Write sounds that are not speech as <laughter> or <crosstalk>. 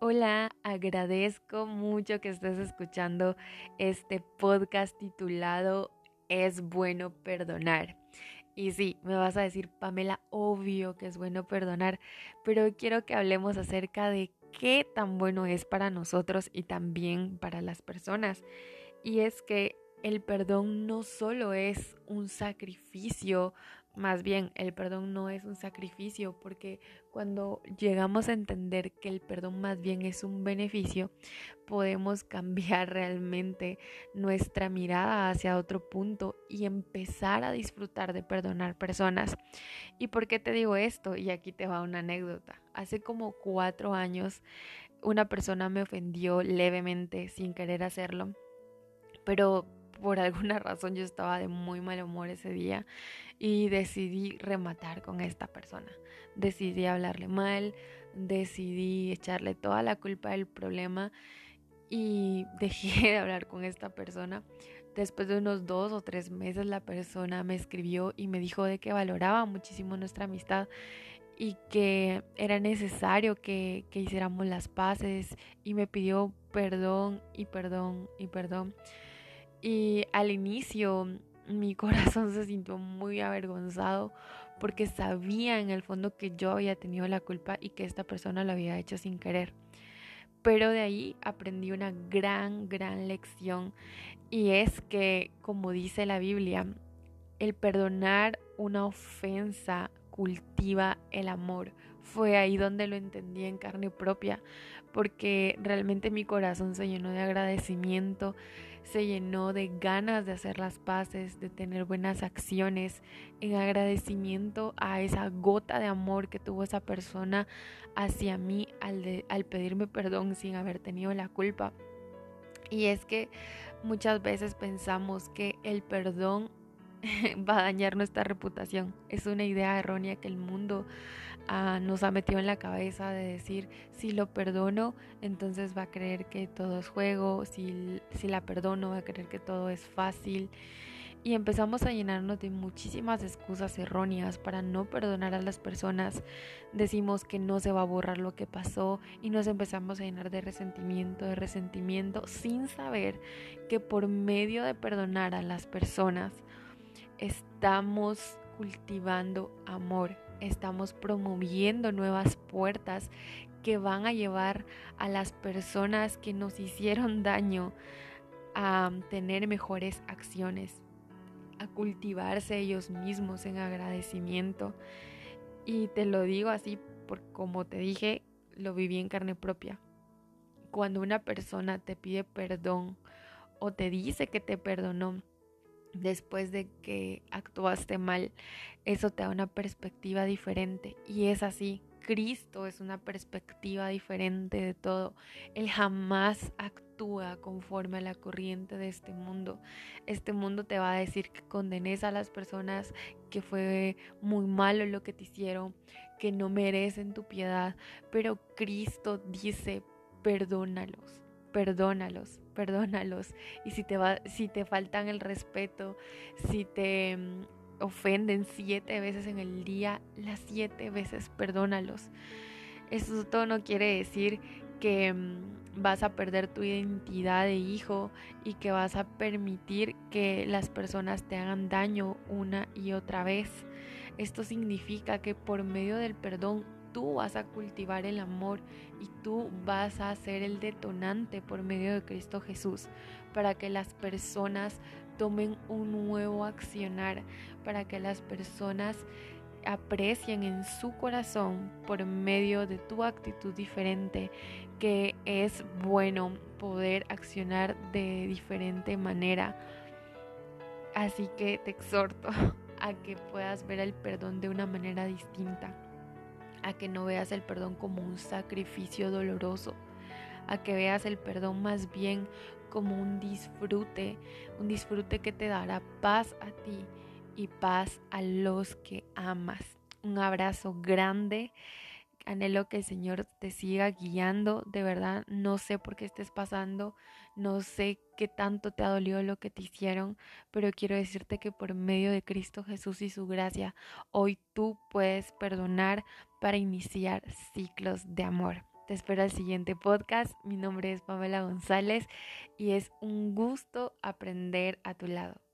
Hola, agradezco mucho que estés escuchando este podcast titulado Es bueno perdonar. Y sí, me vas a decir, Pamela, obvio que es bueno perdonar, pero quiero que hablemos acerca de qué tan bueno es para nosotros y también para las personas. Y es que el perdón no solo es un sacrificio, más bien el perdón no es un sacrificio, porque cuando llegamos a entender que el perdón más bien es un beneficio, podemos cambiar <laughs> realmente nuestra mirada hacia otro punto y empezar a disfrutar de perdonar personas. ¿Y por qué te digo esto? Y aquí te va una anécdota. Hace como cuatro años una persona me ofendió levemente sin querer hacerlo, pero por alguna razón yo estaba de muy mal humor ese día y decidí rematar con esta persona. Decidí hablarle mal, decidí echarle toda la culpa del problema y <laughs> dejé de hablar con esta persona. Después de unos dos o tres meses la persona me escribió y me dijo de que valoraba muchísimo nuestra amistad y que era necesario que, que hiciéramos las paces y me pidió perdón y perdón y perdón. Y al inicio mi <laughs> corazón se sintió muy avergonzado porque sabía en el fondo que yo había tenido la culpa y que esta persona lo había hecho sin querer. Pero de ahí aprendí una gran, gran lección y es que, como dice la Biblia, el perdonar una ofensa cultiva el amor. Fue ahí donde lo entendí en carne propia, porque realmente mi corazón se llenó de agradecimiento, se llenó de ganas de hacer las paces, de tener buenas acciones, en agradecimiento a esa gota de amor que tuvo esa persona hacia mí al, pedirme perdón sin haber tenido la culpa. Y es que muchas veces pensamos que el perdón <laughs> va a dañar nuestra reputación. Es una idea errónea que el mundo ah, nos ha metido en la cabeza de decir, si lo perdono, entonces va a creer que todo es juego, si, si la perdono, va a creer que todo es fácil. Y empezamos a llenarnos de muchísimas excusas erróneas para no perdonar a las personas. Decimos que no se va a borrar lo que pasó y nos empezamos a llenar de resentimiento, de resentimiento, sin saber que por medio de perdonar a las personas, estamos cultivando amor, estamos promoviendo nuevas puertas que van a llevar a las personas que nos hicieron <laughs> daño a tener mejores acciones, a cultivarse ellos mismos en agradecimiento. Y te lo digo así, porque como te dije, lo viví en carne propia. Cuando una persona te pide perdón o te dice que te perdonó, después de que actuaste mal, eso te da una perspectiva diferente. Y es así, Cristo es una perspectiva diferente de todo. Él jamás actúa conforme a la corriente de este mundo. Este mundo te va a decir que condenes a las personas, que fue muy malo lo que te hicieron, que no merecen tu piedad. Pero Cristo dice, perdónalos perdónalos, perdónalos. Y si te, va, si te faltan el respeto, si te mm, ofenden siete veces en el día, las siete veces perdónalos. Esto no quiere decir que mm, vas a perder tu identidad de hijo y que vas a permitir que las personas te hagan daño una y otra vez. Esto significa que por medio del perdón tú vas a cultivar el amor y tú vas a ser el detonante por medio de Cristo Jesús para que las personas tomen un nuevo accionar, para que las personas aprecien en su corazón por medio de tu actitud diferente que es bueno poder accionar de diferente manera. Así que te exhorto <laughs> a que puedas ver el perdón de una manera distinta a que no veas el perdón como un sacrificio doloroso, a que veas el perdón más bien como un disfrute, un disfrute que te dará paz a ti y paz a los que amas. Un abrazo grande Anhelo que el Señor te siga guiando. De verdad, no sé por qué estés pasando, no sé qué tanto te ha dolido lo que te hicieron, pero quiero decirte que por medio de Cristo Jesús y su gracia, hoy tú puedes perdonar para iniciar ciclos de amor. Te espero al siguiente podcast. Mi nombre es Pamela González y es un gusto aprender a tu lado.